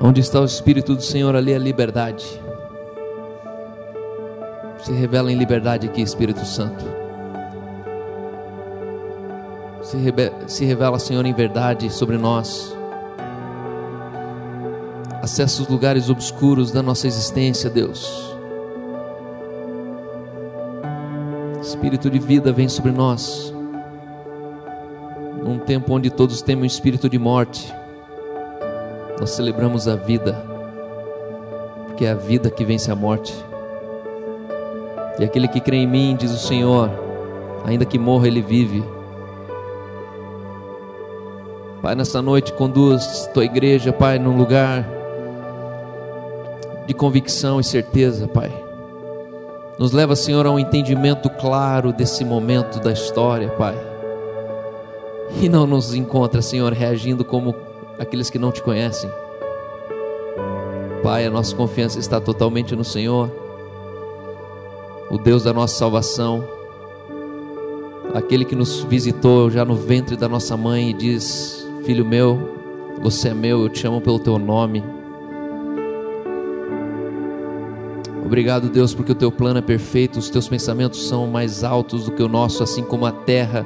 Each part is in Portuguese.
Onde está o Espírito do Senhor, ali é liberdade. Se revela em liberdade aqui, Espírito Santo. Se, se revela, Senhor, em verdade sobre nós. Acessa os lugares obscuros da nossa existência, Deus. Espírito de vida vem sobre nós. Num tempo onde todos temem o espírito de morte nós celebramos a vida, porque é a vida que vence a morte. E aquele que crê em mim, diz o Senhor, ainda que morra, ele vive. Pai, nessa noite conduz tua igreja, Pai, num lugar de convicção e certeza, Pai. Nos leva, Senhor, a um entendimento claro desse momento da história, Pai. E não nos encontra, Senhor, reagindo como aqueles que não te conhecem. Pai, a nossa confiança está totalmente no Senhor, o Deus da nossa salvação, aquele que nos visitou já no ventre da nossa mãe e diz: Filho meu, você é meu, eu te amo pelo teu nome. Obrigado, Deus, porque o teu plano é perfeito, os teus pensamentos são mais altos do que o nosso, assim como a terra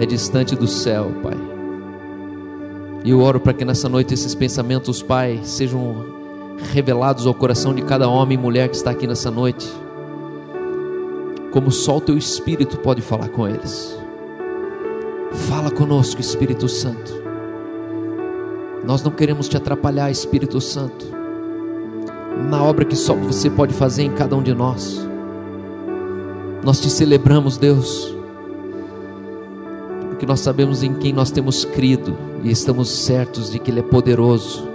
é distante do céu, Pai. E eu oro para que nessa noite esses pensamentos, Pai, sejam revelados ao coração de cada homem e mulher que está aqui nessa noite. Como só o teu Espírito pode falar com eles. Fala conosco, Espírito Santo. Nós não queremos te atrapalhar, Espírito Santo, na obra que só você pode fazer em cada um de nós. Nós te celebramos, Deus porque nós sabemos em quem nós temos crido e estamos certos de que Ele é poderoso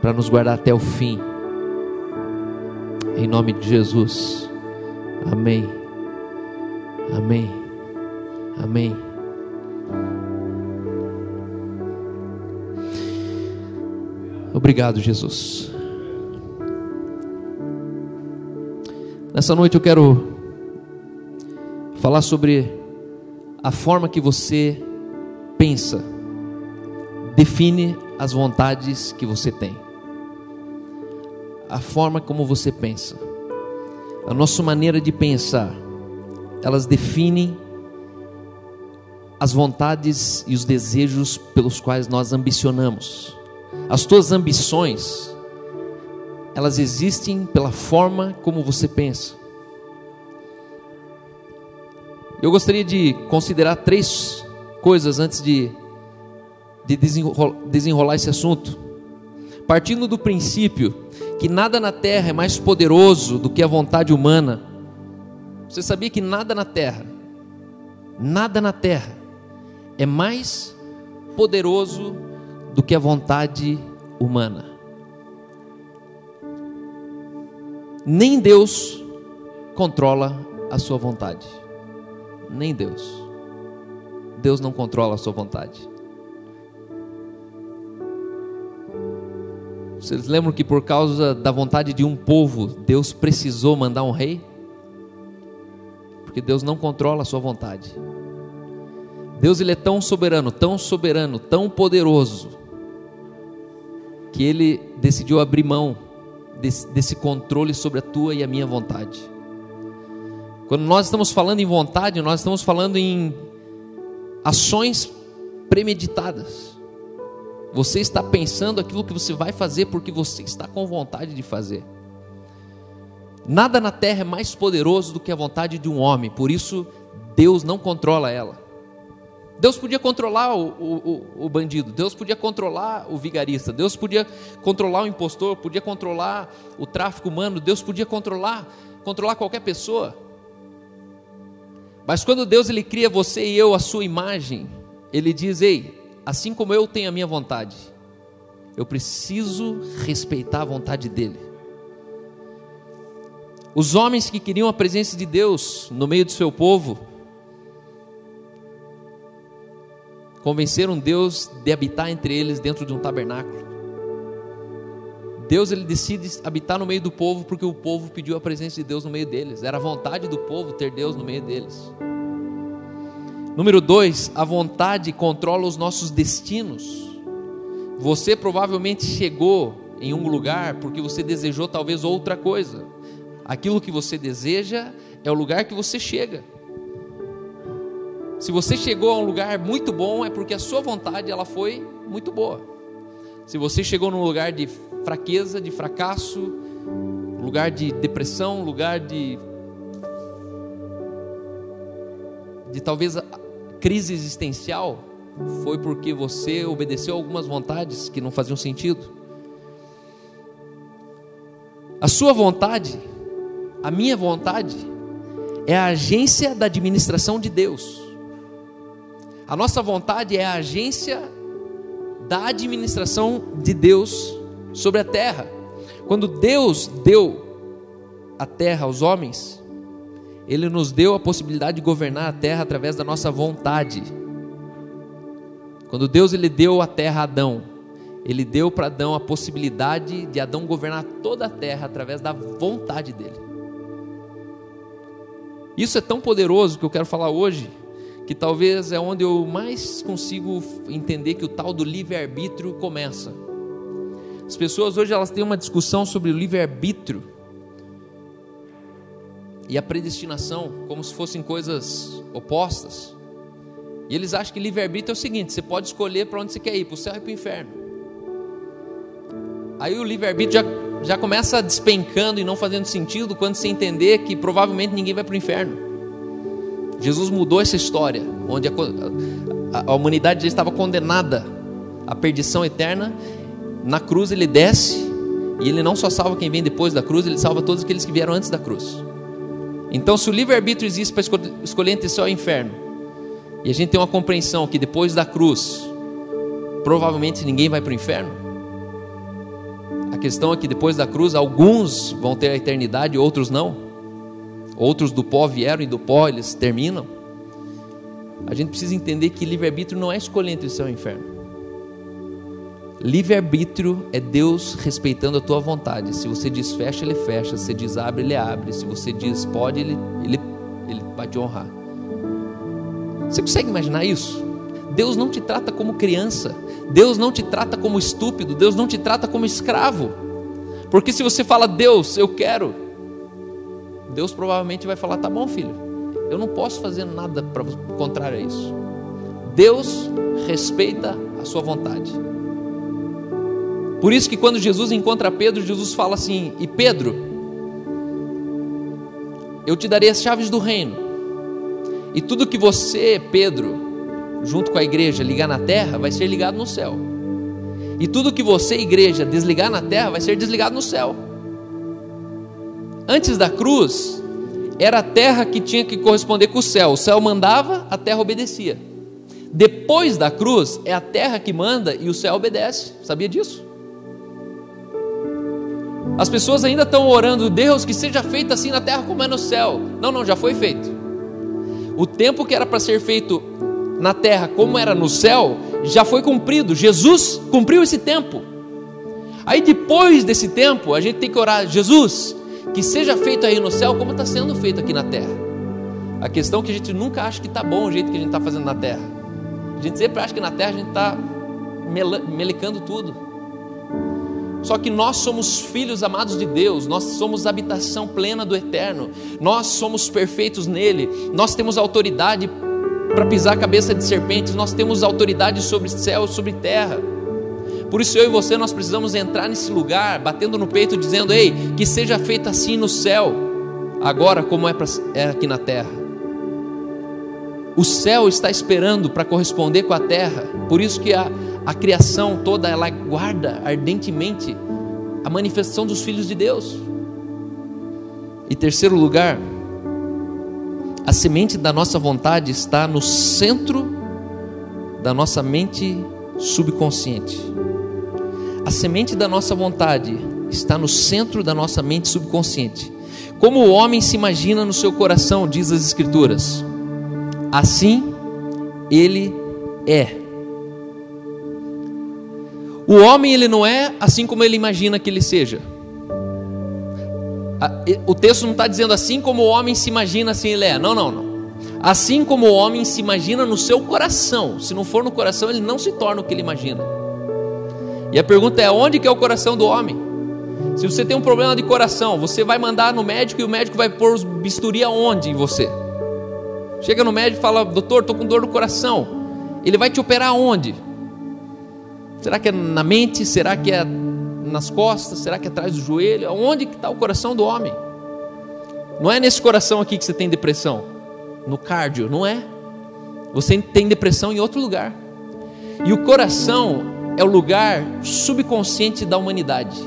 para nos guardar até o fim. Em nome de Jesus. Amém. Amém. Amém. Obrigado, Jesus. Nessa noite eu quero falar sobre a forma que você pensa define as vontades que você tem. A forma como você pensa, a nossa maneira de pensar, elas definem as vontades e os desejos pelos quais nós ambicionamos. As tuas ambições, elas existem pela forma como você pensa. Eu gostaria de considerar três coisas antes de, de desenrolar, desenrolar esse assunto. Partindo do princípio que nada na terra é mais poderoso do que a vontade humana. Você sabia que nada na terra, nada na terra é mais poderoso do que a vontade humana? Nem Deus controla a sua vontade nem Deus. Deus não controla a sua vontade. Vocês lembram que por causa da vontade de um povo, Deus precisou mandar um rei? Porque Deus não controla a sua vontade. Deus ele é tão soberano, tão soberano, tão poderoso, que ele decidiu abrir mão desse, desse controle sobre a tua e a minha vontade. Quando nós estamos falando em vontade, nós estamos falando em ações premeditadas. Você está pensando aquilo que você vai fazer porque você está com vontade de fazer. Nada na terra é mais poderoso do que a vontade de um homem, por isso Deus não controla ela. Deus podia controlar o, o, o, bandido, Deus podia controlar o vigarista, Deus podia controlar o impostor, podia controlar o tráfico humano, Deus podia controlar, controlar qualquer pessoa. Mas quando Deus ele cria você e eu a sua imagem, ele diz: "Ei, assim como eu tenho a minha vontade, eu preciso respeitar a vontade dele". Os homens que queriam a presença de Deus no meio do seu povo convenceram Deus de habitar entre eles dentro de um tabernáculo. Deus ele decide habitar no meio do povo porque o povo pediu a presença de Deus no meio deles. Era a vontade do povo ter Deus no meio deles. Número dois, a vontade controla os nossos destinos. Você provavelmente chegou em um lugar porque você desejou talvez outra coisa. Aquilo que você deseja é o lugar que você chega. Se você chegou a um lugar muito bom é porque a sua vontade ela foi muito boa. Se você chegou num lugar de fraqueza, de fracasso, lugar de depressão, lugar de de talvez crise existencial, foi porque você obedeceu algumas vontades que não faziam sentido. A sua vontade, a minha vontade, é a agência da administração de Deus. A nossa vontade é a agência da administração de Deus sobre a terra. Quando Deus deu a terra aos homens, Ele nos deu a possibilidade de governar a terra através da nossa vontade. Quando Deus ele deu a terra a Adão, ele deu para Adão a possibilidade de Adão governar toda a terra através da vontade dele. Isso é tão poderoso que eu quero falar hoje, que talvez é onde eu mais consigo entender que o tal do livre-arbítrio começa. As pessoas hoje elas têm uma discussão sobre o livre-arbítrio e a predestinação como se fossem coisas opostas. E eles acham que livre-arbítrio é o seguinte: você pode escolher para onde você quer ir, para o céu e para o inferno. Aí o livre-arbítrio já, já começa despencando e não fazendo sentido quando você entender que provavelmente ninguém vai para o inferno. Jesus mudou essa história, onde a, a, a humanidade já estava condenada à perdição eterna. Na cruz ele desce e ele não só salva quem vem depois da cruz, ele salva todos aqueles que vieram antes da cruz. Então, se o livre-arbítrio existe para escolher entre céu e inferno, e a gente tem uma compreensão que depois da cruz, provavelmente ninguém vai para o inferno. A questão é que depois da cruz, alguns vão ter a eternidade, outros não. Outros do pó vieram e do pó eles terminam. A gente precisa entender que livre-arbítrio não é escolher entre céu e inferno. Livre-arbítrio é Deus respeitando a tua vontade. Se você diz fecha, Ele fecha. Se você diz abre, Ele abre. Se você diz pode, Ele, ele, ele vai te honrar. Você consegue imaginar isso? Deus não te trata como criança, Deus não te trata como estúpido, Deus não te trata como escravo. Porque se você fala, Deus, eu quero, Deus provavelmente vai falar: tá bom, filho, eu não posso fazer nada para contrário a isso. Deus respeita a sua vontade. Por isso que quando Jesus encontra Pedro, Jesus fala assim: E Pedro, eu te darei as chaves do reino. E tudo que você, Pedro, junto com a igreja, ligar na terra, vai ser ligado no céu. E tudo que você, igreja, desligar na terra, vai ser desligado no céu. Antes da cruz, era a terra que tinha que corresponder com o céu. O céu mandava, a terra obedecia. Depois da cruz, é a terra que manda e o céu obedece. Sabia disso? As pessoas ainda estão orando, Deus, que seja feito assim na terra como é no céu. Não, não, já foi feito. O tempo que era para ser feito na terra, como era no céu, já foi cumprido. Jesus cumpriu esse tempo. Aí depois desse tempo, a gente tem que orar, Jesus, que seja feito aí no céu como está sendo feito aqui na terra. A questão é que a gente nunca acha que está bom o jeito que a gente está fazendo na terra. A gente sempre acha que na terra a gente está melecando tudo. Só que nós somos filhos amados de Deus, nós somos habitação plena do eterno, nós somos perfeitos nele, nós temos autoridade para pisar a cabeça de serpentes, nós temos autoridade sobre céu, sobre terra. Por isso eu e você nós precisamos entrar nesse lugar, batendo no peito, dizendo: Ei, que seja feito assim no céu, agora como é, pra, é aqui na terra. O céu está esperando para corresponder com a terra, por isso que a, a criação toda ela guarda ardentemente a manifestação dos filhos de Deus. E terceiro lugar, a semente da nossa vontade está no centro da nossa mente subconsciente. A semente da nossa vontade está no centro da nossa mente subconsciente. Como o homem se imagina no seu coração, diz as Escrituras, assim ele é. O homem ele não é assim como ele imagina que ele seja. O texto não está dizendo assim como o homem se imagina assim ele é. Não, não, não. Assim como o homem se imagina no seu coração. Se não for no coração, ele não se torna o que ele imagina. E a pergunta é: onde que é o coração do homem? Se você tem um problema de coração, você vai mandar no médico e o médico vai pôr os bisturi aonde em você? Chega no médico e fala: Doutor, estou com dor no coração. Ele vai te operar onde? Será que é na mente? Será que é nas costas? Será que é atrás do joelho? Onde que está o coração do homem? Não é nesse coração aqui que você tem depressão. No cardio, não é. Você tem depressão em outro lugar. E o coração é o lugar subconsciente da humanidade.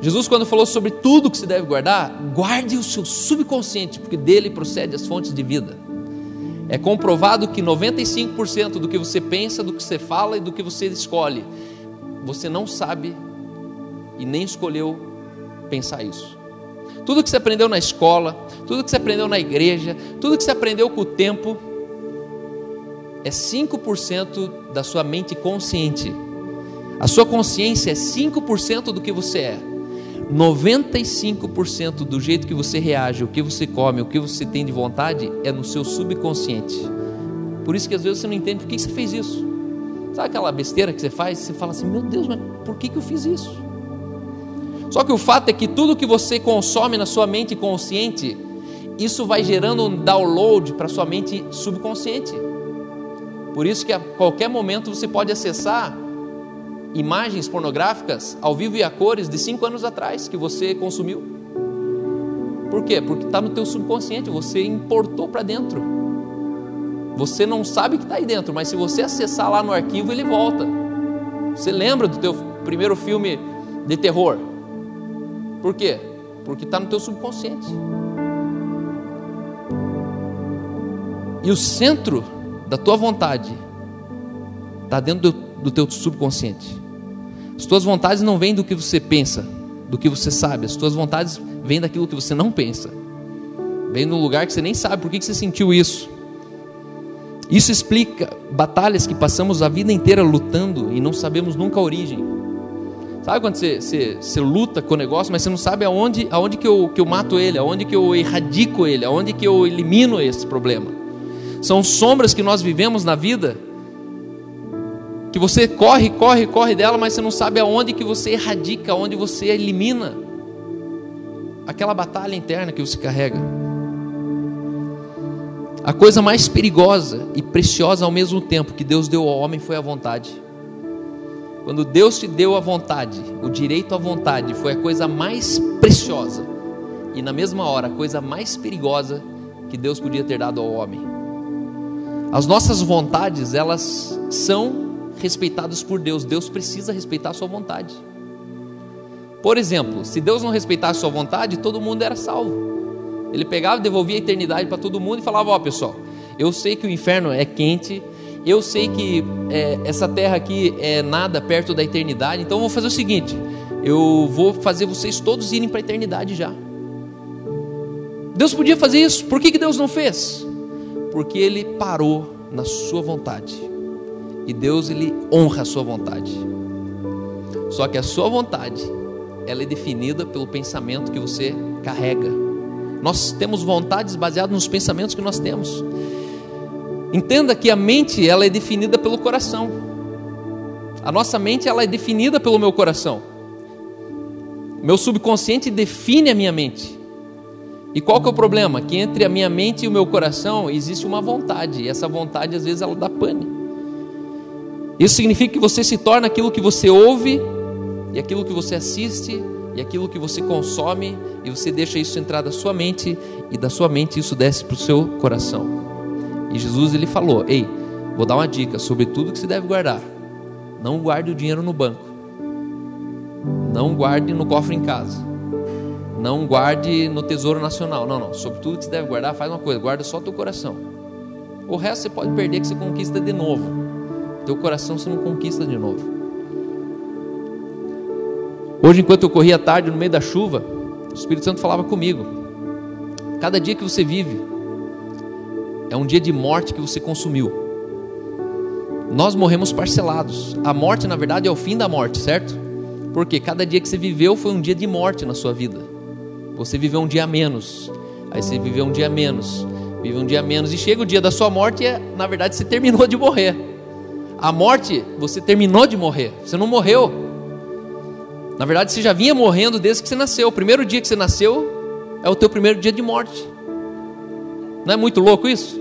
Jesus, quando falou sobre tudo que se deve guardar, guarde o seu subconsciente, porque dele procede as fontes de vida. É comprovado que 95% do que você pensa, do que você fala e do que você escolhe, você não sabe e nem escolheu pensar isso. Tudo que você aprendeu na escola, tudo que você aprendeu na igreja, tudo que você aprendeu com o tempo, é 5% da sua mente consciente. A sua consciência é 5% do que você é. 95% do jeito que você reage, o que você come, o que você tem de vontade é no seu subconsciente. Por isso que às vezes você não entende por que você fez isso. Sabe aquela besteira que você faz? Você fala assim: Meu Deus, mas por que, eu fiz isso? Só que o fato é que tudo que você consome na sua mente consciente, isso vai gerando um download para sua mente subconsciente. Por isso que a qualquer momento você pode acessar imagens pornográficas ao vivo e a cores de cinco anos atrás que você consumiu. Por quê? Porque está no teu subconsciente, você importou para dentro. Você não sabe que está aí dentro, mas se você acessar lá no arquivo, ele volta. Você lembra do teu primeiro filme de terror? Por quê? Porque está no teu subconsciente. E o centro da tua vontade está dentro do, do teu subconsciente. As tuas vontades não vêm do que você pensa, do que você sabe. As tuas vontades vêm daquilo que você não pensa. Vem num lugar que você nem sabe por que você sentiu isso. Isso explica batalhas que passamos a vida inteira lutando e não sabemos nunca a origem. Sabe quando você, você, você, luta com o negócio, mas você não sabe aonde, aonde que, eu, que eu mato ele, aonde que eu erradico ele, aonde que eu elimino esse problema. São sombras que nós vivemos na vida que você corre, corre, corre dela, mas você não sabe aonde que você erradica, aonde você elimina aquela batalha interna que você carrega. A coisa mais perigosa e preciosa ao mesmo tempo que Deus deu ao homem foi a vontade. Quando Deus te deu a vontade, o direito à vontade, foi a coisa mais preciosa e na mesma hora a coisa mais perigosa que Deus podia ter dado ao homem. As nossas vontades, elas são respeitados por Deus. Deus precisa respeitar a sua vontade. Por exemplo, se Deus não respeitasse a sua vontade, todo mundo era salvo. Ele pegava e devolvia a eternidade para todo mundo e falava: Ó, oh, pessoal, eu sei que o inferno é quente, eu sei que é, essa terra aqui é nada perto da eternidade, então eu vou fazer o seguinte: eu vou fazer vocês todos irem para a eternidade já. Deus podia fazer isso, por que, que Deus não fez? Porque Ele parou na sua vontade. E Deus ele honra a sua vontade. Só que a sua vontade, ela é definida pelo pensamento que você carrega. Nós temos vontades baseadas nos pensamentos que nós temos. Entenda que a mente, ela é definida pelo coração. A nossa mente, ela é definida pelo meu coração. Meu subconsciente define a minha mente. E qual que é o problema? Que entre a minha mente e o meu coração existe uma vontade, e essa vontade às vezes ela dá pane. Isso significa que você se torna aquilo que você ouve, e aquilo que você assiste, e aquilo que você consome, e você deixa isso entrar da sua mente, e da sua mente isso desce para o seu coração. E Jesus ele falou: Ei, vou dar uma dica sobre tudo que se deve guardar. Não guarde o dinheiro no banco. Não guarde no cofre em casa. Não guarde no tesouro nacional. Não, não. Sobre tudo que se deve guardar, faz uma coisa: guarda só teu coração. O resto você pode perder que você conquista de novo. Teu coração você não conquista de novo. Hoje, enquanto eu corria tarde no meio da chuva, o Espírito Santo falava comigo. Cada dia que você vive é um dia de morte que você consumiu. Nós morremos parcelados. A morte, na verdade, é o fim da morte, certo? Porque cada dia que você viveu foi um dia de morte na sua vida. Você viveu um dia a menos. Aí você viveu um dia a menos. Vive um dia a menos. E chega o dia da sua morte e, é, na verdade, você terminou de morrer. A morte, você terminou de morrer, você não morreu. Na verdade, você já vinha morrendo desde que você nasceu. O primeiro dia que você nasceu é o teu primeiro dia de morte. Não é muito louco isso?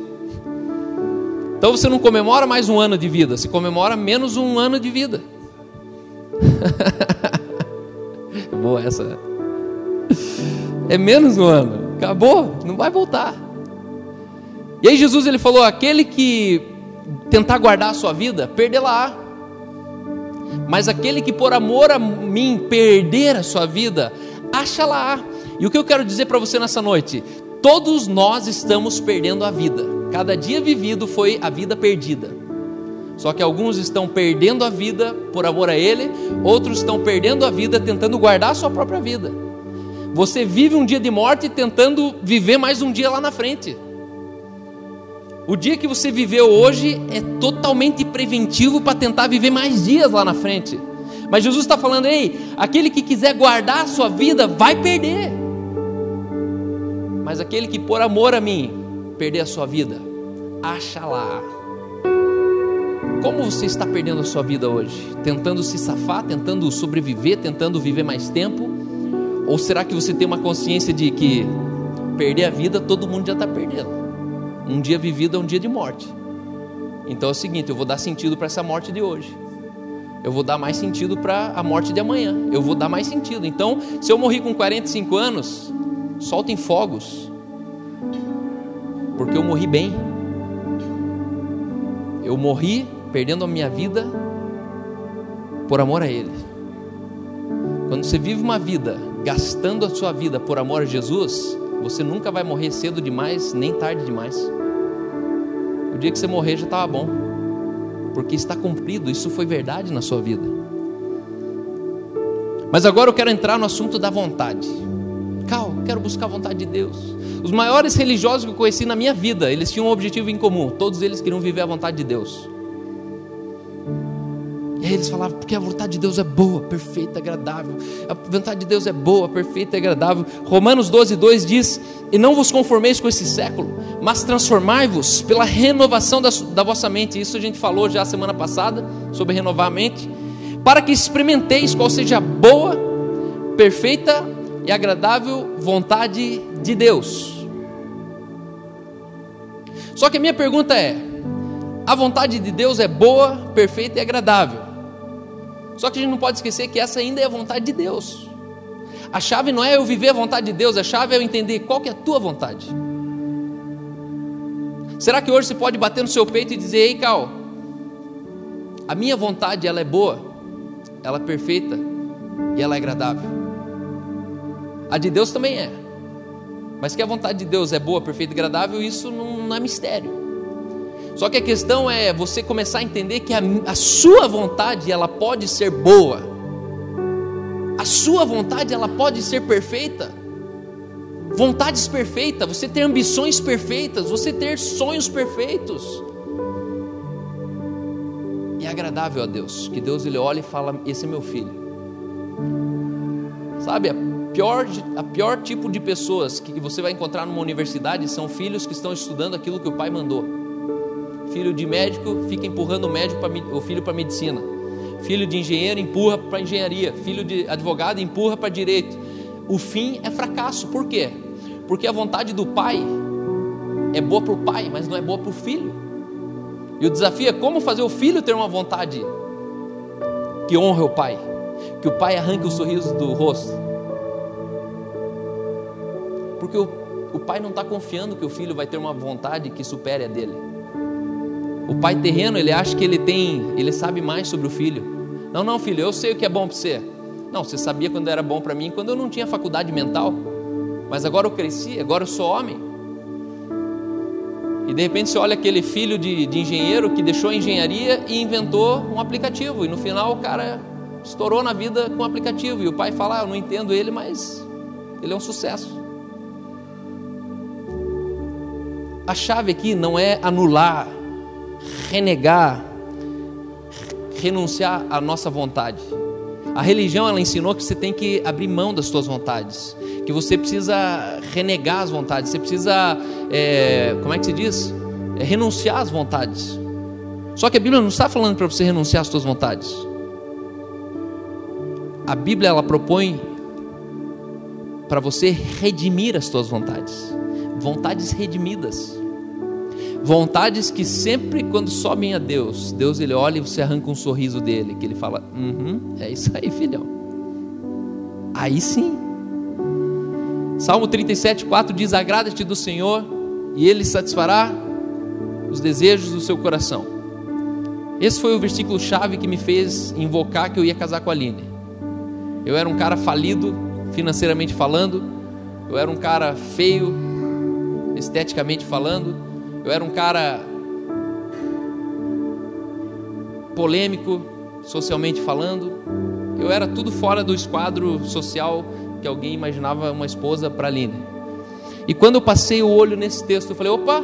Então você não comemora mais um ano de vida, você comemora menos um ano de vida. Boa essa. É menos um ano. Acabou, não vai voltar. E aí Jesus ele falou: aquele que tentar guardar a sua vida, perderá. Mas aquele que por amor a mim perder a sua vida, acha lá. E o que eu quero dizer para você nessa noite? Todos nós estamos perdendo a vida. Cada dia vivido foi a vida perdida. Só que alguns estão perdendo a vida por amor a Ele, outros estão perdendo a vida tentando guardar a sua própria vida. Você vive um dia de morte tentando viver mais um dia lá na frente. O dia que você viveu hoje é totalmente preventivo para tentar viver mais dias lá na frente. Mas Jesus está falando, ei, aquele que quiser guardar a sua vida vai perder. Mas aquele que por amor a mim perder a sua vida, acha lá. Como você está perdendo a sua vida hoje? Tentando se safar, tentando sobreviver, tentando viver mais tempo? Ou será que você tem uma consciência de que perder a vida todo mundo já está perdendo? Um dia vivido é um dia de morte. Então é o seguinte: eu vou dar sentido para essa morte de hoje. Eu vou dar mais sentido para a morte de amanhã. Eu vou dar mais sentido. Então, se eu morri com 45 anos, soltem fogos. Porque eu morri bem. Eu morri perdendo a minha vida por amor a Ele. Quando você vive uma vida gastando a sua vida por amor a Jesus, você nunca vai morrer cedo demais, nem tarde demais. O dia que você morrer já estava bom, porque está cumprido, isso foi verdade na sua vida. Mas agora eu quero entrar no assunto da vontade. Cal, quero buscar a vontade de Deus. Os maiores religiosos que eu conheci na minha vida, eles tinham um objetivo em comum. Todos eles queriam viver a vontade de Deus. E aí eles falavam, porque a vontade de Deus é boa, perfeita, agradável. A vontade de Deus é boa, perfeita e agradável. Romanos 12, 2 diz: E não vos conformeis com esse século, mas transformai-vos pela renovação da, da vossa mente. Isso a gente falou já semana passada, sobre renovar a mente. Para que experimenteis qual seja a boa, perfeita e agradável vontade de Deus. Só que a minha pergunta é: a vontade de Deus é boa, perfeita e agradável. Só que a gente não pode esquecer que essa ainda é a vontade de Deus. A chave não é eu viver a vontade de Deus, a chave é eu entender qual que é a tua vontade. Será que hoje você pode bater no seu peito e dizer, ei Cal, a minha vontade ela é boa, ela é perfeita e ela é agradável. A de Deus também é. Mas que a vontade de Deus é boa, perfeita e agradável, isso não, não é mistério. Só que a questão é você começar a entender que a, a sua vontade ela pode ser boa. A sua vontade ela pode ser perfeita. Vontades perfeitas, você ter ambições perfeitas, você ter sonhos perfeitos. E é agradável a Deus, que Deus ele olha e fala: Esse é meu filho. Sabe, a pior, a pior tipo de pessoas que você vai encontrar numa universidade são filhos que estão estudando aquilo que o pai mandou. Filho de médico fica empurrando o, médico pra, o filho para medicina. Filho de engenheiro empurra para engenharia. Filho de advogado empurra para direito. O fim é fracasso. Por quê? Porque a vontade do pai é boa para o pai, mas não é boa para o filho. E o desafio é como fazer o filho ter uma vontade que honre o pai, que o pai arranque o sorriso do rosto. Porque o, o pai não está confiando que o filho vai ter uma vontade que supere a dele. O pai terreno, ele acha que ele tem, ele sabe mais sobre o filho. Não, não, filho, eu sei o que é bom para você. Não, você sabia quando era bom para mim, quando eu não tinha faculdade mental. Mas agora eu cresci, agora eu sou homem. E de repente você olha aquele filho de, de engenheiro que deixou a engenharia e inventou um aplicativo. E no final o cara estourou na vida com o aplicativo. E o pai fala: ah, Eu não entendo ele, mas ele é um sucesso. A chave aqui não é anular renegar, renunciar à nossa vontade. A religião ela ensinou que você tem que abrir mão das suas vontades, que você precisa renegar as vontades, você precisa, é, como é que se diz? É, renunciar às vontades. Só que a Bíblia não está falando para você renunciar às suas vontades. A Bíblia ela propõe para você redimir as suas vontades. Vontades redimidas. Vontades que sempre quando sobem a Deus, Deus ele olha e você arranca um sorriso dele, que ele fala: uhum, é isso aí, filhão. Aí sim. Salmo 37, 4 diz: Agrada-te do Senhor, e Ele satisfará os desejos do seu coração. Esse foi o versículo chave que me fez invocar que eu ia casar com a Aline. Eu era um cara falido, financeiramente falando, eu era um cara feio, esteticamente falando, eu era um cara polêmico, socialmente falando. Eu era tudo fora do esquadro social que alguém imaginava uma esposa para Aline. E quando eu passei o olho nesse texto, eu falei: opa,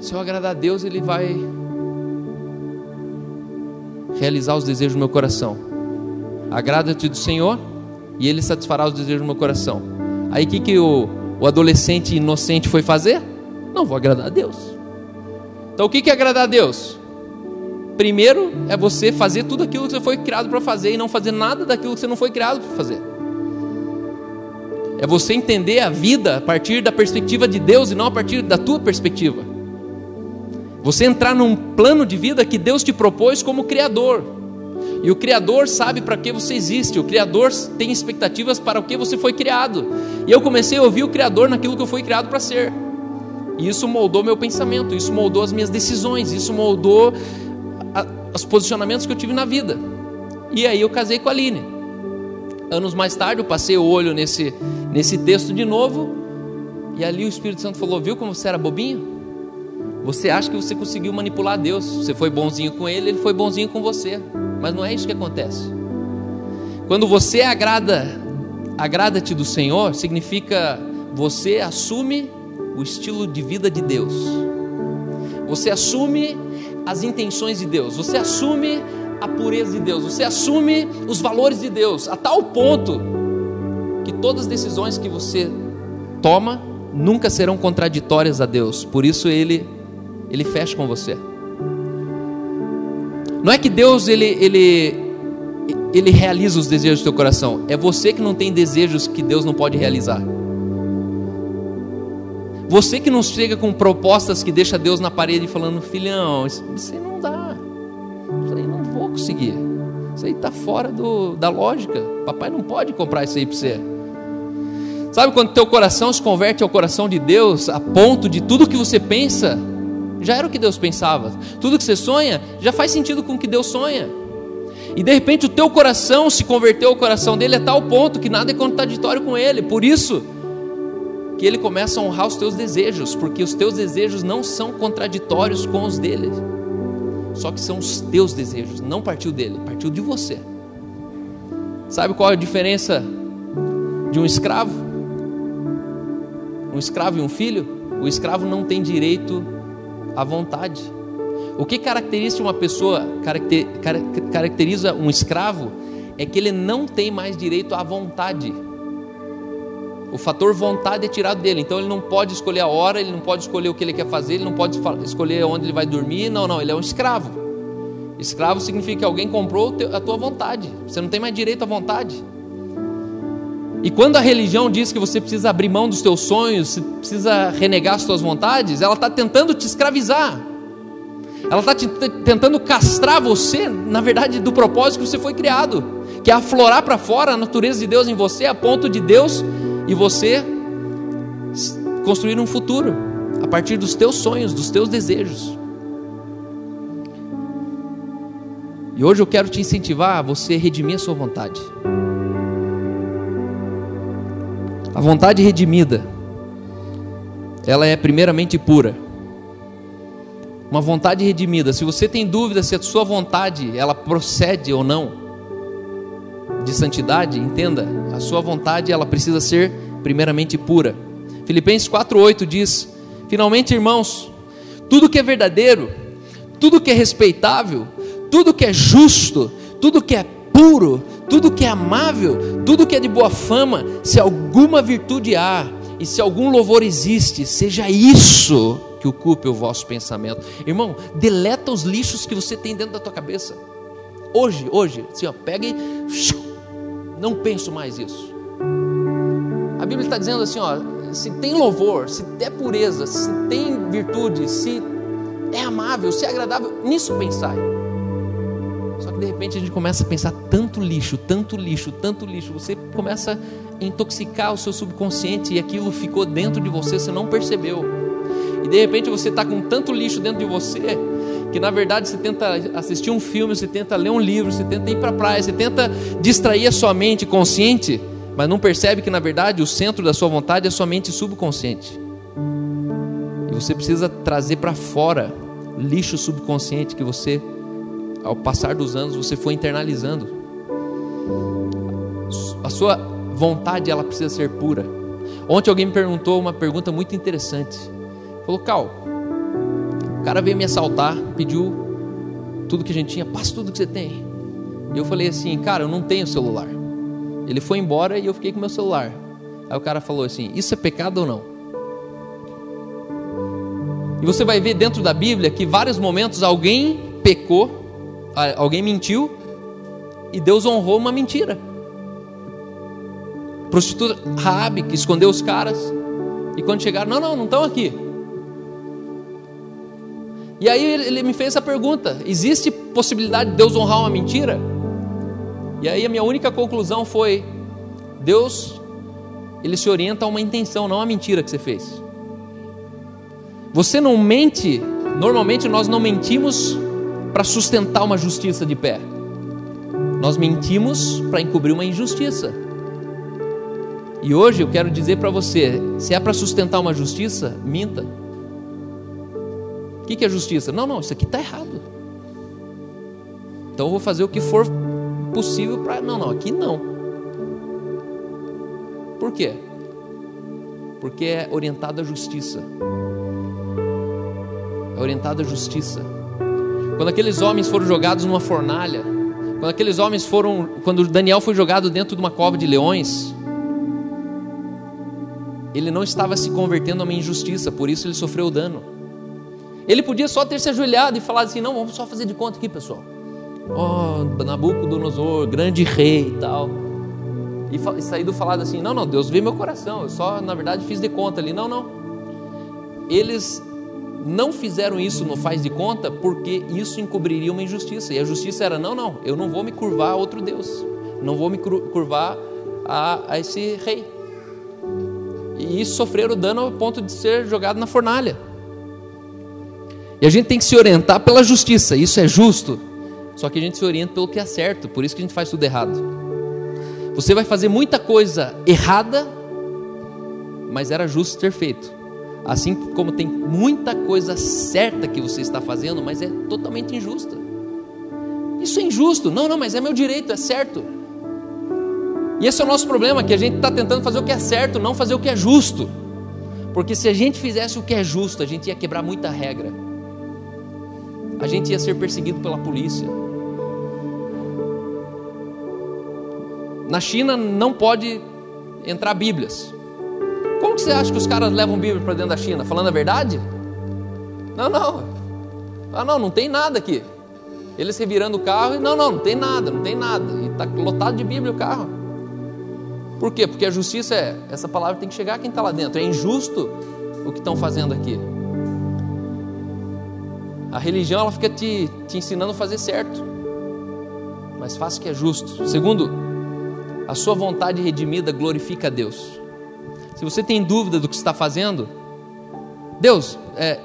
se eu agradar a Deus, Ele vai realizar os desejos do meu coração. Agrada-te do Senhor e Ele satisfará os desejos do meu coração. Aí o que, que o, o adolescente inocente foi fazer? Não vou agradar a Deus. Então o que é agradar a Deus? Primeiro é você fazer tudo aquilo que você foi criado para fazer e não fazer nada daquilo que você não foi criado para fazer. É você entender a vida a partir da perspectiva de Deus e não a partir da tua perspectiva. Você entrar num plano de vida que Deus te propôs como Criador. E o Criador sabe para que você existe, o Criador tem expectativas para o que você foi criado. E eu comecei a ouvir o Criador naquilo que eu fui criado para ser. Isso moldou meu pensamento, isso moldou as minhas decisões, isso moldou os posicionamentos que eu tive na vida. E aí eu casei com a Aline. Anos mais tarde eu passei o olho nesse, nesse texto de novo, e ali o Espírito Santo falou: Viu como você era bobinho? Você acha que você conseguiu manipular Deus? Você foi bonzinho com ele, ele foi bonzinho com você. Mas não é isso que acontece. Quando você agrada, agrada-te do Senhor, significa você assume o estilo de vida de Deus. Você assume as intenções de Deus, você assume a pureza de Deus, você assume os valores de Deus, a tal ponto que todas as decisões que você toma nunca serão contraditórias a Deus. Por isso ele ele fecha com você. Não é que Deus ele ele ele realiza os desejos do teu coração, é você que não tem desejos que Deus não pode realizar. Você que não chega com propostas que deixa Deus na parede falando, filhão, isso, aí não dá. Isso aí não vou conseguir. Isso aí está fora do, da lógica. Papai não pode comprar isso aí para você. Sabe quando teu coração se converte ao coração de Deus, a ponto de tudo que você pensa já era o que Deus pensava. Tudo que você sonha já faz sentido com o que Deus sonha. E de repente o teu coração se converteu ao coração dele a tal ponto que nada é contraditório com ele. Por isso, que ele começa a honrar os teus desejos, porque os teus desejos não são contraditórios com os dele. Só que são os teus desejos, não partiu dele, partiu de você. Sabe qual é a diferença de um escravo? Um escravo e um filho? O escravo não tem direito à vontade. O que caracteriza uma pessoa, caracteriza um escravo, é que ele não tem mais direito à vontade. O fator vontade é tirado dele, então ele não pode escolher a hora, ele não pode escolher o que ele quer fazer, ele não pode escolher onde ele vai dormir. Não, não, ele é um escravo. Escravo significa que alguém comprou a tua vontade, você não tem mais direito à vontade. E quando a religião diz que você precisa abrir mão dos teus sonhos, você precisa renegar as tuas vontades, ela está tentando te escravizar. Ela está tentando castrar você, na verdade, do propósito que você foi criado, que é aflorar para fora a natureza de Deus em você, a ponto de Deus e você construir um futuro a partir dos teus sonhos, dos teus desejos. E hoje eu quero te incentivar a você redimir a sua vontade. A vontade redimida, ela é primeiramente pura. Uma vontade redimida, se você tem dúvida se a sua vontade ela procede ou não, de santidade, entenda, a sua vontade ela precisa ser primeiramente pura. Filipenses 4:8 diz: "Finalmente, irmãos, tudo que é verdadeiro, tudo que é respeitável, tudo que é justo, tudo que é puro, tudo que é amável, tudo que é de boa fama, se alguma virtude há e se algum louvor existe, seja isso que ocupe o vosso pensamento. Irmão, deleta os lixos que você tem dentro da tua cabeça. Hoje, hoje, assim, ó, pega e não penso mais isso. A Bíblia está dizendo assim, ó, se tem louvor, se é pureza, se tem virtude, se é amável, se é agradável, nisso pensai. Só que de repente a gente começa a pensar tanto lixo, tanto lixo, tanto lixo, você começa a intoxicar o seu subconsciente e aquilo ficou dentro de você, você não percebeu. E de repente você está com tanto lixo dentro de você que na verdade você tenta assistir um filme, você tenta ler um livro, você tenta ir para a praia, você tenta distrair a sua mente consciente, mas não percebe que na verdade o centro da sua vontade é sua mente subconsciente. E você precisa trazer para fora lixo subconsciente que você ao passar dos anos você foi internalizando. A sua vontade ela precisa ser pura. Ontem alguém me perguntou uma pergunta muito interessante. Falou, Cal, cara veio me assaltar, pediu tudo que a gente tinha, passa tudo que você tem. E eu falei assim, cara, eu não tenho celular. Ele foi embora e eu fiquei com meu celular. Aí o cara falou assim: Isso é pecado ou não? E você vai ver dentro da Bíblia que vários momentos alguém pecou alguém mentiu e Deus honrou uma mentira. Prostituta Raabe que escondeu os caras e quando chegaram, não, não, não estão aqui. E aí ele me fez essa pergunta: existe possibilidade de Deus honrar uma mentira? E aí a minha única conclusão foi: Deus, ele se orienta a uma intenção, não a mentira que você fez. Você não mente, normalmente nós não mentimos para sustentar uma justiça de pé. Nós mentimos para encobrir uma injustiça. E hoje eu quero dizer para você: se é para sustentar uma justiça, minta. O que, que é justiça? Não, não, isso aqui está errado. Então eu vou fazer o que for possível para. Não, não, aqui não. Por quê? Porque é orientado à justiça. É orientado à justiça. Quando aqueles homens foram jogados numa fornalha, quando aqueles homens foram, quando Daniel foi jogado dentro de uma cova de leões, ele não estava se convertendo a uma injustiça, por isso ele sofreu dano. Ele podia só ter se ajoelhado e falado assim: não, vamos só fazer de conta aqui, pessoal. Oh, Nabucodonosor, grande rei e tal. E, e saído falado assim: não, não, Deus vê meu coração, eu só, na verdade, fiz de conta ali. Não, não. Eles não fizeram isso no faz de conta porque isso encobriria uma injustiça. E a justiça era: não, não, eu não vou me curvar a outro Deus, não vou me curvar a, a esse rei. E sofreram dano ao ponto de ser jogado na fornalha. E a gente tem que se orientar pela justiça, isso é justo. Só que a gente se orienta pelo que é certo, por isso que a gente faz tudo errado. Você vai fazer muita coisa errada, mas era justo ter feito. Assim como tem muita coisa certa que você está fazendo, mas é totalmente injusta. Isso é injusto. Não, não, mas é meu direito, é certo. E esse é o nosso problema, que a gente está tentando fazer o que é certo, não fazer o que é justo. Porque se a gente fizesse o que é justo, a gente ia quebrar muita regra. A gente ia ser perseguido pela polícia. Na China não pode entrar Bíblias. Como que você acha que os caras levam Bíblia para dentro da China? Falando a verdade? Não, não. Ah, não, não tem nada aqui. Eles revirando o carro e não, não, não tem nada, não tem nada. E está lotado de Bíblia o carro. Por quê? Porque a justiça é, essa palavra tem que chegar a quem está lá dentro. É injusto o que estão fazendo aqui. A religião ela fica te, te ensinando a fazer certo. Mas faça o que é justo. Segundo, a sua vontade redimida glorifica a Deus. Se você tem dúvida do que está fazendo, Deus, é,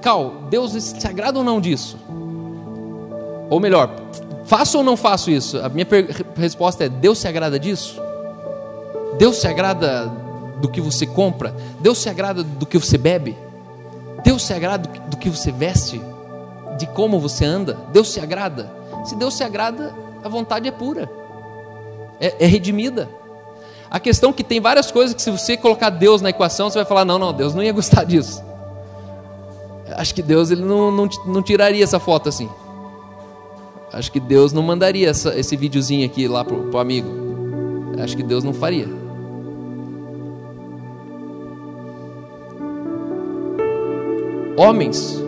Cal, Deus se agrada ou não disso? Ou melhor, faço ou não faço isso? A minha resposta é: Deus se agrada disso? Deus se agrada do que você compra? Deus se agrada do que você bebe? Deus se agrada do que você veste? De como você anda? Deus se agrada? Se Deus se agrada, a vontade é pura, é, é redimida. A questão é que tem várias coisas que se você colocar Deus na equação, você vai falar, não, não, Deus não ia gostar disso. Acho que Deus ele não, não, não tiraria essa foto assim. Acho que Deus não mandaria essa, esse videozinho aqui lá pro, pro amigo. Acho que Deus não faria. Homens,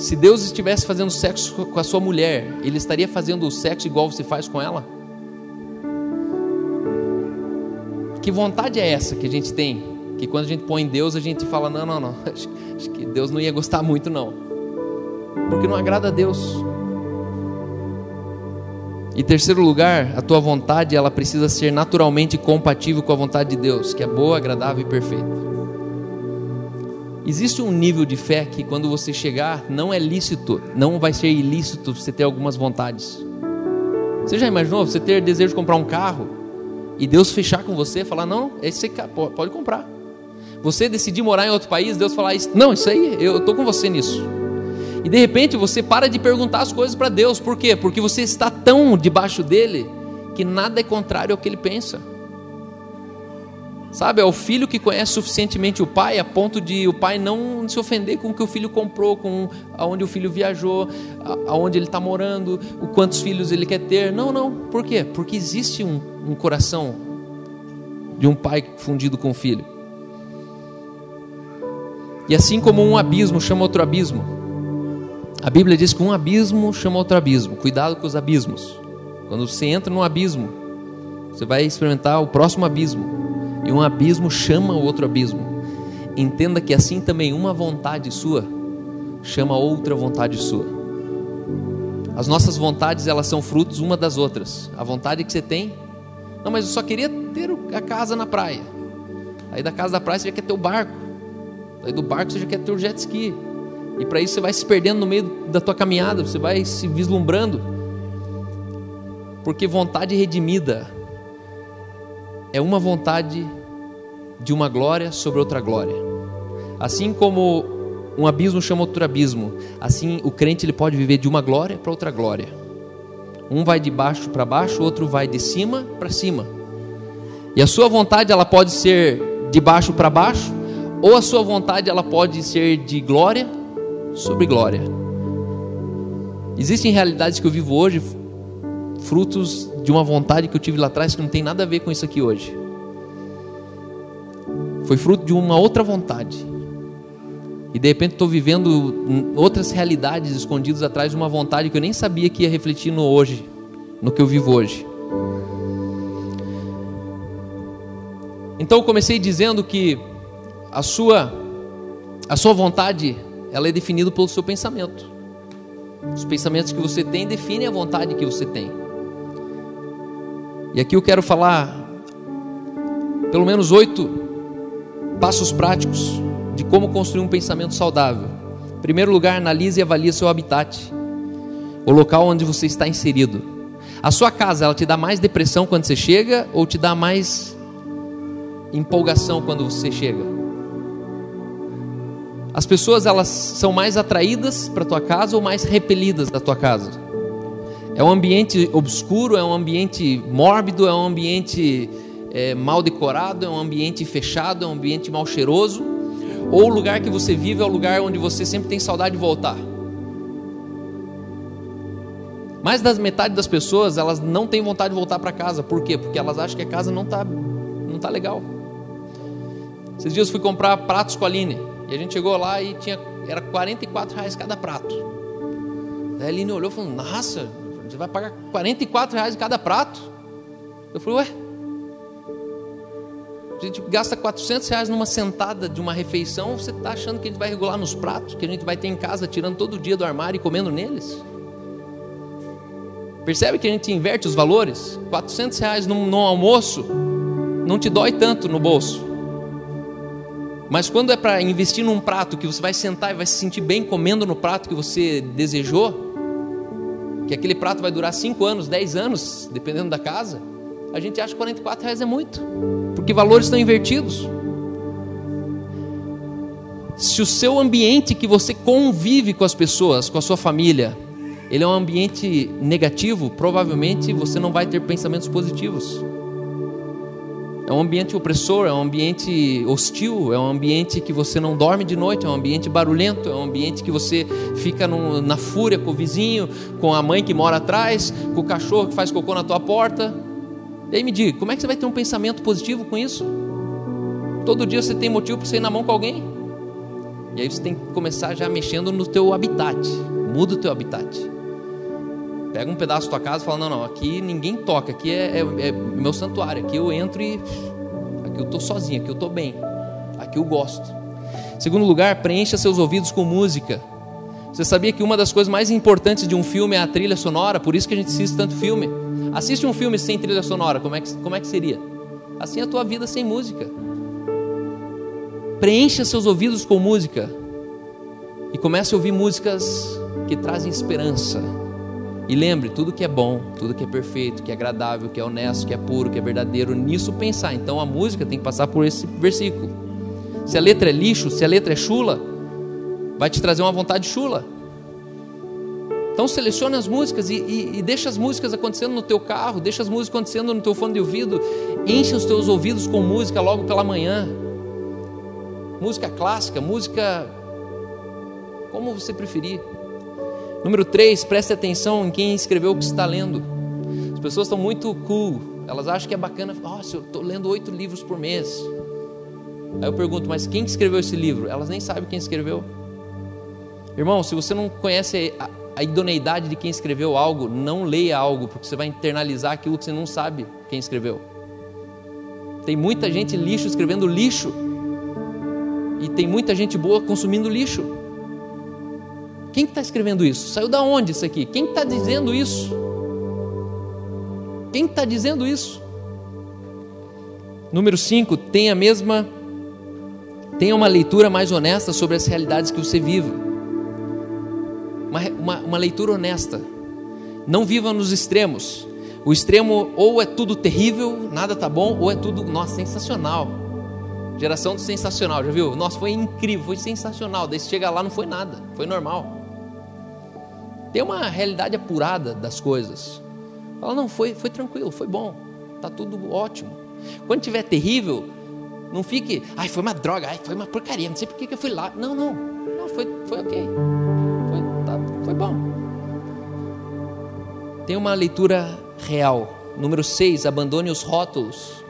se Deus estivesse fazendo sexo com a sua mulher, Ele estaria fazendo o sexo igual você faz com ela? Que vontade é essa que a gente tem? Que quando a gente põe em Deus, a gente fala: não, não, não, acho, que Deus não ia gostar muito, não. Porque não agrada a Deus. E terceiro lugar, a tua vontade ela precisa ser naturalmente compatível com a vontade de Deus, que é boa, agradável e perfeita. Existe um nível de fé que quando você chegar, não é lícito, não vai ser ilícito você ter algumas vontades. Você já imaginou você ter desejo de comprar um carro e Deus fechar com você, falar não, esse pode comprar. Você decidir morar em outro país, Deus falar não, isso aí, eu estou com você nisso. E de repente você para de perguntar as coisas para Deus, por quê? Porque você está tão debaixo dele que nada é contrário ao que ele pensa. Sabe, é o filho que conhece suficientemente o pai a ponto de o pai não se ofender com o que o filho comprou, com aonde o filho viajou, aonde ele está morando, o quantos filhos ele quer ter. Não, não. Por quê? Porque existe um, um coração de um pai fundido com o filho. E assim como um abismo chama outro abismo, a Bíblia diz que um abismo chama outro abismo. Cuidado com os abismos. Quando você entra num abismo, você vai experimentar o próximo abismo e um abismo chama o outro abismo. Entenda que assim também uma vontade sua chama outra vontade sua. As nossas vontades, elas são frutos uma das outras. A vontade que você tem, não, mas eu só queria ter a casa na praia. Aí da casa da praia você já quer ter o barco. Aí do barco você já quer ter o jet ski. E para isso você vai se perdendo no meio da tua caminhada, você vai se vislumbrando. Porque vontade redimida é uma vontade de uma glória sobre outra glória. Assim como um abismo chama outro abismo, assim o crente ele pode viver de uma glória para outra glória. Um vai de baixo para baixo, o outro vai de cima para cima. E a sua vontade ela pode ser de baixo para baixo, ou a sua vontade ela pode ser de glória sobre glória. Existem realidades que eu vivo hoje frutos de uma vontade que eu tive lá atrás que não tem nada a ver com isso aqui hoje. Foi fruto de uma outra vontade. E de repente estou vivendo outras realidades escondidas atrás de uma vontade que eu nem sabia que ia refletir no hoje, no que eu vivo hoje. Então eu comecei dizendo que a sua a sua vontade, ela é definida pelo seu pensamento. Os pensamentos que você tem definem a vontade que você tem. E aqui eu quero falar pelo menos oito passos práticos de como construir um pensamento saudável. Em primeiro lugar, analise e avalie seu habitat, o local onde você está inserido. A sua casa, ela te dá mais depressão quando você chega ou te dá mais empolgação quando você chega? As pessoas elas são mais atraídas para tua casa ou mais repelidas da tua casa? É um ambiente obscuro, é um ambiente mórbido, é um ambiente é, mal decorado, é um ambiente fechado, é um ambiente mal cheiroso. Ou o lugar que você vive é o lugar onde você sempre tem saudade de voltar. Mais da metade das pessoas, elas não têm vontade de voltar para casa. Por quê? Porque elas acham que a casa não está não tá legal. Esses dias eu fui comprar pratos com a Aline. E a gente chegou lá e tinha, era 44 reais cada prato. Daí a Aline olhou e falou, nossa, você vai pagar 44 reais em cada prato. Eu falei, ué? A gente gasta 400 reais numa sentada de uma refeição. Você está achando que a gente vai regular nos pratos que a gente vai ter em casa, tirando todo dia do armário e comendo neles? Percebe que a gente inverte os valores? 400 reais num, num almoço não te dói tanto no bolso. Mas quando é para investir num prato que você vai sentar e vai se sentir bem comendo no prato que você desejou, que aquele prato vai durar 5 anos, 10 anos, dependendo da casa, a gente acha que 44 reais é muito, porque valores estão invertidos. Se o seu ambiente que você convive com as pessoas, com a sua família, ele é um ambiente negativo, provavelmente você não vai ter pensamentos positivos. É um ambiente opressor, é um ambiente hostil, é um ambiente que você não dorme de noite, é um ambiente barulhento, é um ambiente que você fica no, na fúria com o vizinho, com a mãe que mora atrás, com o cachorro que faz cocô na tua porta. E aí me diga, como é que você vai ter um pensamento positivo com isso? Todo dia você tem motivo para sair na mão com alguém. E aí você tem que começar já mexendo no teu habitat. Muda o teu habitat. Pega um pedaço da tua casa e fala: não, não, aqui ninguém toca, aqui é, é, é meu santuário, aqui eu entro e. Aqui eu estou sozinho, aqui eu estou bem, aqui eu gosto. Segundo lugar, preencha seus ouvidos com música. Você sabia que uma das coisas mais importantes de um filme é a trilha sonora? Por isso que a gente assiste tanto filme. Assiste um filme sem trilha sonora, como é que, como é que seria? Assim é a tua vida sem música. Preencha seus ouvidos com música e comece a ouvir músicas que trazem esperança. E lembre, tudo que é bom, tudo que é perfeito, que é agradável, que é honesto, que é puro, que é verdadeiro, nisso pensar. Então a música tem que passar por esse versículo. Se a letra é lixo, se a letra é chula, vai te trazer uma vontade chula. Então selecione as músicas e, e, e, deixa as músicas acontecendo no teu carro, deixa as músicas acontecendo no teu fone de ouvido, enche os teus ouvidos com música logo pela manhã música clássica, música como você preferir. Número 3, preste atenção em quem escreveu o que está lendo. As pessoas estão muito cool, elas acham que é bacana. Nossa, eu estou lendo oito livros por mês. Aí eu pergunto, mas quem escreveu esse livro? Elas nem sabem quem escreveu. Irmão, se você não conhece a, a idoneidade de quem escreveu algo, não leia algo, porque você vai internalizar aquilo que você não sabe quem escreveu. Tem muita gente lixo escrevendo lixo e tem muita gente boa consumindo lixo. Quem está escrevendo isso? Saiu da onde isso aqui? Quem está dizendo isso? Quem está dizendo isso? Número 5, tenha a mesma tenha uma leitura mais honesta sobre as realidades que você vive. Uma, uma, uma leitura honesta. Não viva nos extremos. O extremo ou é tudo terrível, nada tá bom, ou é tudo, nossa, sensacional. Geração do sensacional, já viu? Nossa, foi incrível, foi sensacional. Daí você chega lá, não foi nada, foi normal. Tem uma realidade apurada das coisas. Fala, não, foi, foi tranquilo, foi bom, tá tudo ótimo. Quando tiver terrível, não fique, ai, foi uma droga, ai, foi uma porcaria, não sei por que eu fui lá. Não, não, não foi, foi ok, foi, tá, foi bom. Tem uma leitura real. Número 6, abandone os rótulos.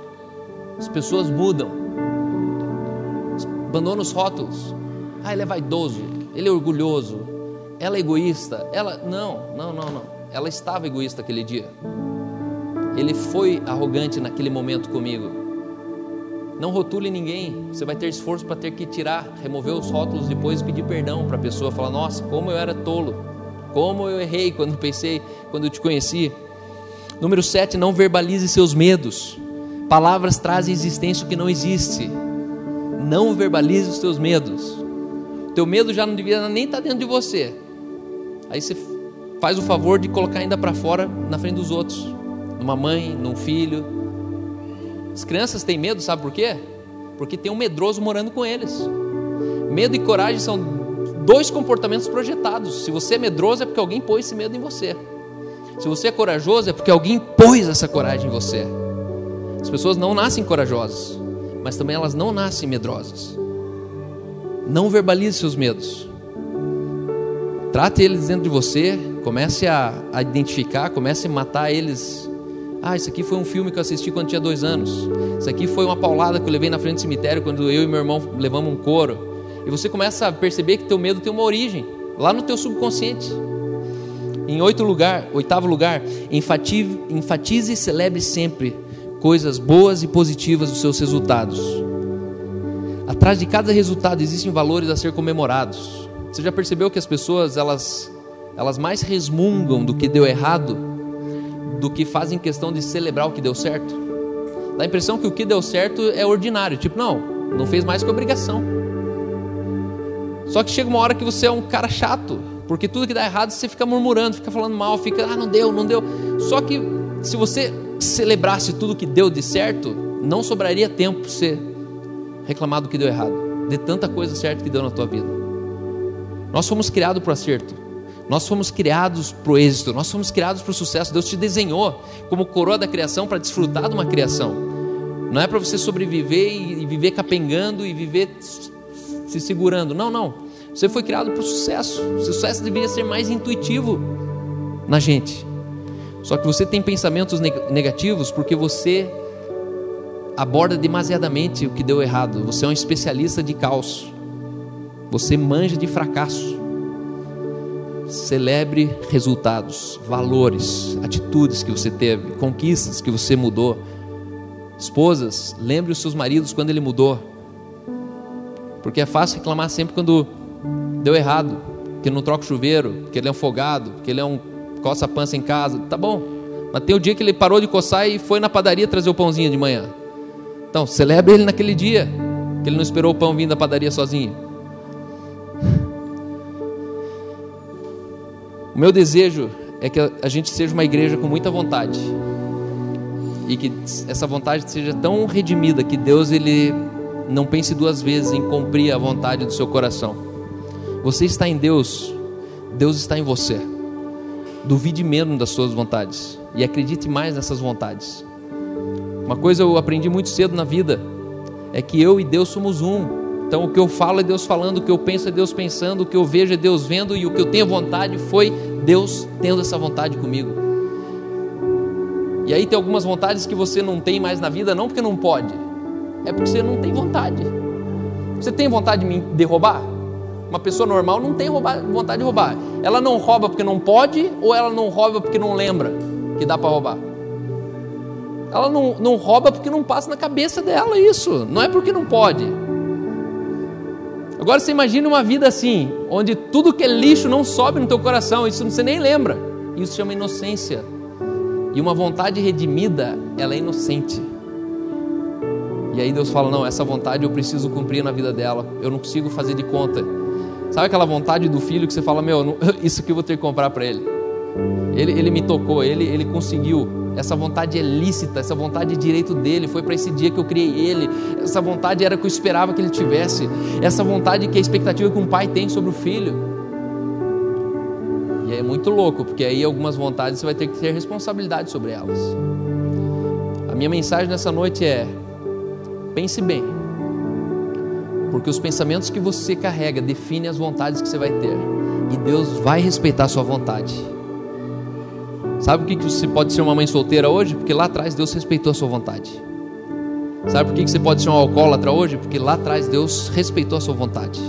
As pessoas mudam abandona os rótulos. Ah, ele é vaidoso, ele é orgulhoso, ela é egoísta. Ela, não, não, não, não. Ela estava egoísta aquele dia. Ele foi arrogante naquele momento comigo. Não rotule ninguém. Você vai ter esforço para ter que tirar, remover os rótulos depois e pedir perdão para a pessoa. Falar: Nossa, como eu era tolo. Como eu errei quando pensei, quando eu te conheci. Número 7, não verbalize seus medos. Palavras trazem existência o que não existe. Não verbalize os teus medos. O teu medo já não devia nem estar tá dentro de você. Aí você faz o favor de colocar ainda para fora na frente dos outros. Numa mãe, num filho. As crianças têm medo, sabe por quê? Porque tem um medroso morando com eles. Medo e coragem são dois comportamentos projetados. Se você é medroso, é porque alguém pôs esse medo em você. Se você é corajoso, é porque alguém pôs essa coragem em você. As pessoas não nascem corajosas mas também elas não nascem medrosas. Não verbalize seus medos. Trate eles dentro de você, comece a, a identificar, comece a matar eles. Ah, isso aqui foi um filme que eu assisti quando tinha dois anos. Isso aqui foi uma paulada que eu levei na frente do cemitério quando eu e meu irmão levamos um couro. E você começa a perceber que teu medo tem uma origem lá no teu subconsciente. Em oito lugar, oitavo lugar, enfatize, enfatize e celebre sempre coisas boas e positivas dos seus resultados. Atrás de cada resultado existem valores a ser comemorados. Você já percebeu que as pessoas elas elas mais resmungam do que deu errado do que fazem questão de celebrar o que deu certo? Dá a impressão que o que deu certo é ordinário, tipo, não, não fez mais que obrigação. Só que chega uma hora que você é um cara chato, porque tudo que dá errado você fica murmurando, fica falando mal, fica, ah, não deu, não deu. Só que se você celebrasse tudo que deu de certo, não sobraria tempo para você reclamar do que deu errado, de tanta coisa certa que deu na tua vida. Nós fomos criados para o acerto, nós fomos criados para o êxito, nós fomos criados para o sucesso. Deus te desenhou como coroa da criação para desfrutar de uma criação. Não é para você sobreviver e viver capengando e viver se segurando. Não, não. Você foi criado para o sucesso. O sucesso deveria ser mais intuitivo na gente. Só que você tem pensamentos negativos porque você aborda demasiadamente o que deu errado. Você é um especialista de caos. Você manja de fracasso. Celebre resultados, valores, atitudes que você teve, conquistas que você mudou. Esposas, lembre os seus maridos quando ele mudou. Porque é fácil reclamar sempre quando deu errado, que não troca o chuveiro, que ele é um folgado, que ele é um coça pança em casa. Tá bom. Mas tem o dia que ele parou de coçar e foi na padaria trazer o pãozinho de manhã. Então, celebre ele naquele dia, que ele não esperou o pão vindo da padaria sozinho. O meu desejo é que a gente seja uma igreja com muita vontade. E que essa vontade seja tão redimida que Deus ele não pense duas vezes em cumprir a vontade do seu coração. Você está em Deus, Deus está em você. Duvide menos das suas vontades e acredite mais nessas vontades. Uma coisa eu aprendi muito cedo na vida é que eu e Deus somos um. Então o que eu falo é Deus falando, o que eu penso é Deus pensando, o que eu vejo é Deus vendo e o que eu tenho vontade foi Deus tendo essa vontade comigo. E aí tem algumas vontades que você não tem mais na vida, não porque não pode, é porque você não tem vontade. Você tem vontade de me derrubar? Uma pessoa normal não tem vontade de roubar. Ela não rouba porque não pode ou ela não rouba porque não lembra que dá para roubar? Ela não, não rouba porque não passa na cabeça dela isso. Não é porque não pode. Agora você imagina uma vida assim, onde tudo que é lixo não sobe no teu coração, isso você nem lembra. Isso chama inocência. E uma vontade redimida, ela é inocente. E aí Deus fala: Não, essa vontade eu preciso cumprir na vida dela, eu não consigo fazer de conta. Sabe aquela vontade do filho que você fala: Meu, isso que eu vou ter que comprar para ele. Ele. Ele me tocou, ele, ele conseguiu. Essa vontade é lícita, essa vontade é direito dele. Foi para esse dia que eu criei ele. Essa vontade era que eu esperava que ele tivesse. Essa vontade que é a expectativa que um pai tem sobre o filho. E é muito louco, porque aí algumas vontades você vai ter que ter responsabilidade sobre elas. A minha mensagem nessa noite é: Pense bem, porque os pensamentos que você carrega definem as vontades que você vai ter, e Deus vai respeitar a sua vontade. Sabe por que você pode ser uma mãe solteira hoje? Porque lá atrás Deus respeitou a sua vontade. Sabe por que você pode ser um alcoólatra hoje? Porque lá atrás Deus respeitou a sua vontade.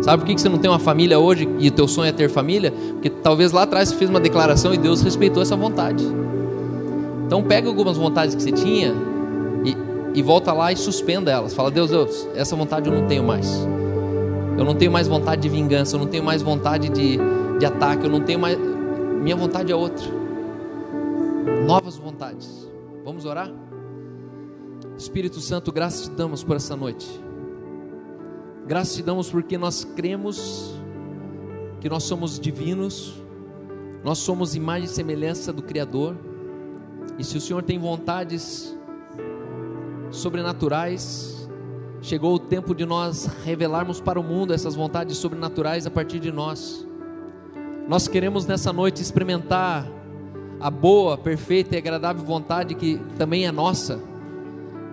Sabe por que você não tem uma família hoje e o teu sonho é ter família? Porque talvez lá atrás você fez uma declaração e Deus respeitou essa vontade. Então pega algumas vontades que você tinha e volta lá e suspenda elas. Fala, Deus, Deus, essa vontade eu não tenho mais. Eu não tenho mais vontade de vingança, eu não tenho mais vontade de, de ataque, eu não tenho mais. Minha vontade é outra. Novas vontades. Vamos orar? Espírito Santo, graças te damos por essa noite. Graças te damos porque nós cremos que nós somos divinos, nós somos imagem e semelhança do Criador. E se o Senhor tem vontades sobrenaturais. Chegou o tempo de nós revelarmos para o mundo essas vontades sobrenaturais a partir de nós. Nós queremos nessa noite experimentar a boa, perfeita e agradável vontade que também é nossa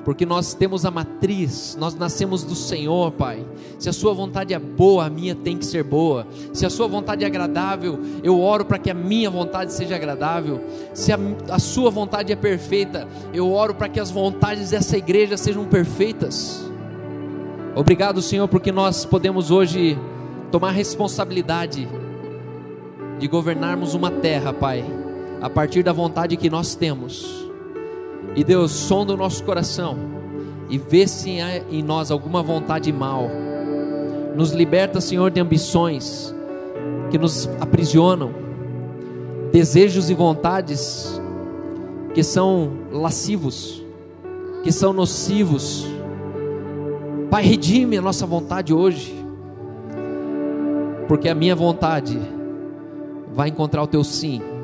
porque nós temos a matriz, nós nascemos do Senhor, Pai. Se a Sua vontade é boa, a minha tem que ser boa. Se a Sua vontade é agradável, eu oro para que a minha vontade seja agradável. Se a, a Sua vontade é perfeita, eu oro para que as vontades dessa igreja sejam perfeitas. Obrigado, Senhor, porque nós podemos hoje tomar responsabilidade de governarmos uma terra, Pai, a partir da vontade que nós temos e Deus, sonda o nosso coração e vê se há em nós alguma vontade mal. Nos liberta, Senhor, de ambições que nos aprisionam, desejos e vontades que são lascivos, que são nocivos. Pai, redime a nossa vontade hoje, porque a minha vontade vai encontrar o teu sim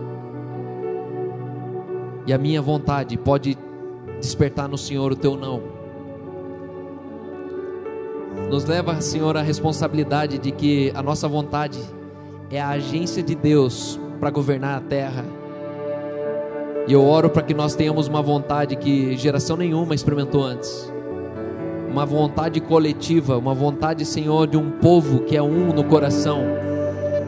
e a minha vontade pode despertar no Senhor o teu não. Nos leva, Senhor, a responsabilidade de que a nossa vontade é a agência de Deus para governar a terra. E eu oro para que nós tenhamos uma vontade que geração nenhuma experimentou antes. Uma vontade coletiva, uma vontade, Senhor, de um povo que é um no coração,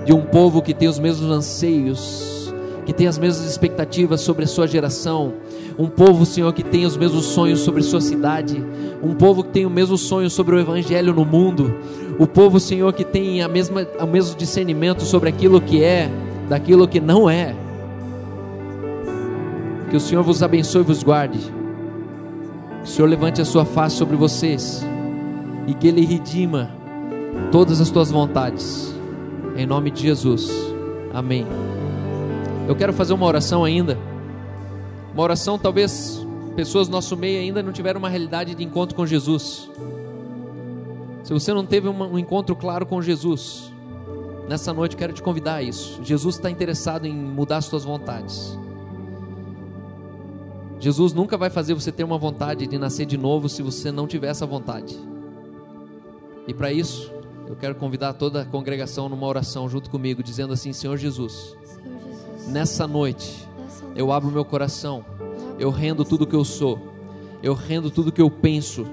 de um povo que tem os mesmos anseios, que tem as mesmas expectativas sobre a sua geração, um povo, Senhor, que tem os mesmos sonhos sobre sua cidade, um povo que tem o mesmo sonho sobre o Evangelho no mundo, O povo, Senhor, que tem a mesma, o mesmo discernimento sobre aquilo que é, daquilo que não é. Que o Senhor vos abençoe e vos guarde. Que o Senhor levante a sua face sobre vocês e que Ele redima todas as tuas vontades. Em nome de Jesus. Amém. Eu quero fazer uma oração ainda. Uma oração, talvez pessoas do nosso meio ainda não tiveram uma realidade de encontro com Jesus. Se você não teve um encontro claro com Jesus, nessa noite eu quero te convidar a isso. Jesus está interessado em mudar as suas vontades. Jesus nunca vai fazer você ter uma vontade de nascer de novo se você não tiver essa vontade. E para isso, eu quero convidar toda a congregação numa oração junto comigo, dizendo assim: Senhor Jesus, Senhor Jesus nessa noite, eu abro meu coração, eu rendo tudo que eu sou, eu rendo tudo que eu penso,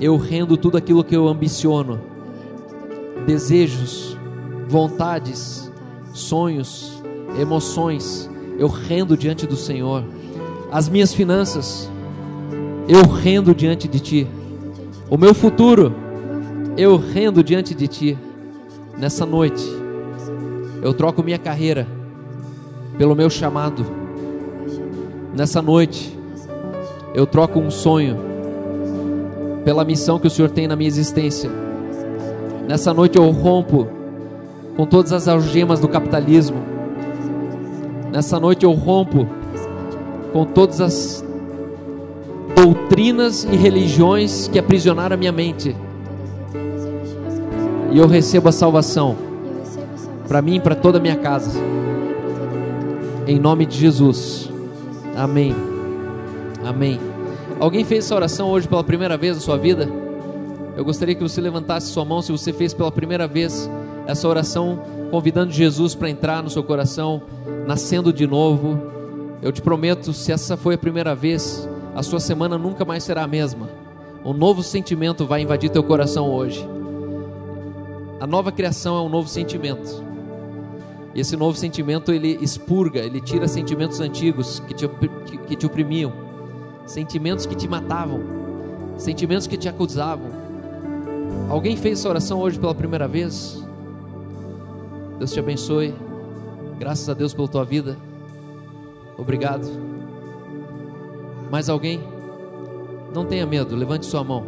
eu rendo tudo aquilo que eu ambiciono, desejos, vontades, sonhos, emoções, eu rendo diante do Senhor as minhas finanças, eu rendo diante de Ti. O meu futuro, eu rendo diante de Ti. Nessa noite, eu troco minha carreira pelo meu chamado. Nessa noite, eu troco um sonho pela missão que o Senhor tem na minha existência. Nessa noite eu rompo com todas as algemas do capitalismo. Nessa noite eu rompo com todas as doutrinas e religiões que aprisionaram a minha mente. E eu recebo a salvação para mim e para toda a minha casa. Em nome de Jesus. Amém. Amém. Alguém fez essa oração hoje pela primeira vez na sua vida? Eu gostaria que você levantasse sua mão se você fez pela primeira vez essa oração, convidando Jesus para entrar no seu coração, nascendo de novo eu te prometo, se essa foi a primeira vez, a sua semana nunca mais será a mesma. Um novo sentimento vai invadir teu coração hoje. A nova criação é um novo sentimento. E esse novo sentimento ele expurga, ele tira sentimentos antigos que te, que, que te oprimiam, sentimentos que te matavam, sentimentos que te acusavam. Alguém fez essa oração hoje pela primeira vez? Deus te abençoe. Graças a Deus pela tua vida. Obrigado. Mais alguém? Não tenha medo, levante sua mão.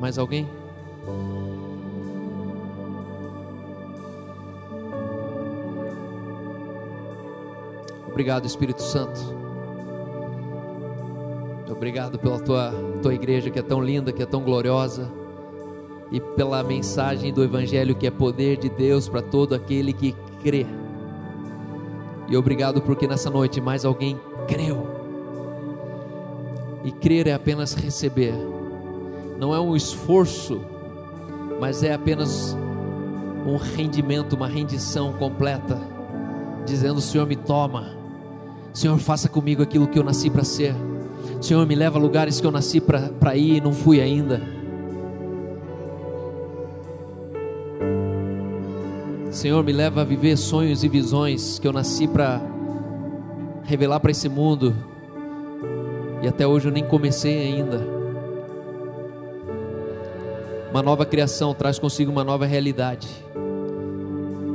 Mais alguém? Obrigado, Espírito Santo. Obrigado pela tua, tua igreja que é tão linda, que é tão gloriosa. E pela mensagem do Evangelho que é poder de Deus para todo aquele que crê. E obrigado porque nessa noite mais alguém creu. E crer é apenas receber, não é um esforço, mas é apenas um rendimento, uma rendição completa, dizendo: Senhor, me toma, Senhor, faça comigo aquilo que eu nasci para ser, Senhor, me leva a lugares que eu nasci para ir e não fui ainda. Senhor, me leva a viver sonhos e visões que eu nasci para revelar para esse mundo e até hoje eu nem comecei ainda. Uma nova criação traz consigo uma nova realidade.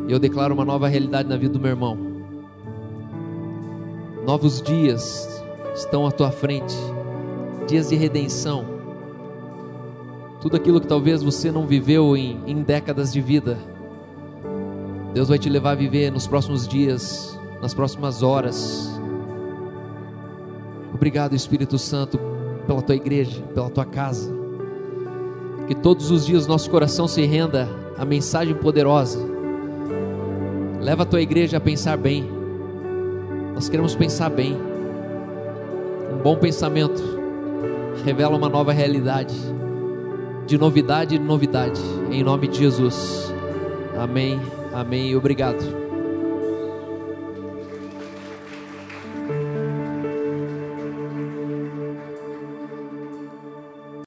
Eu declaro uma nova realidade na vida do meu irmão. Novos dias estão à tua frente, dias de redenção. Tudo aquilo que talvez você não viveu em, em décadas de vida Deus vai te levar a viver nos próximos dias, nas próximas horas. Obrigado, Espírito Santo, pela tua igreja, pela tua casa. Que todos os dias nosso coração se renda à mensagem poderosa. Leva a tua igreja a pensar bem. Nós queremos pensar bem. Um bom pensamento revela uma nova realidade, de novidade em novidade, em nome de Jesus. Amém. Amém. Obrigado.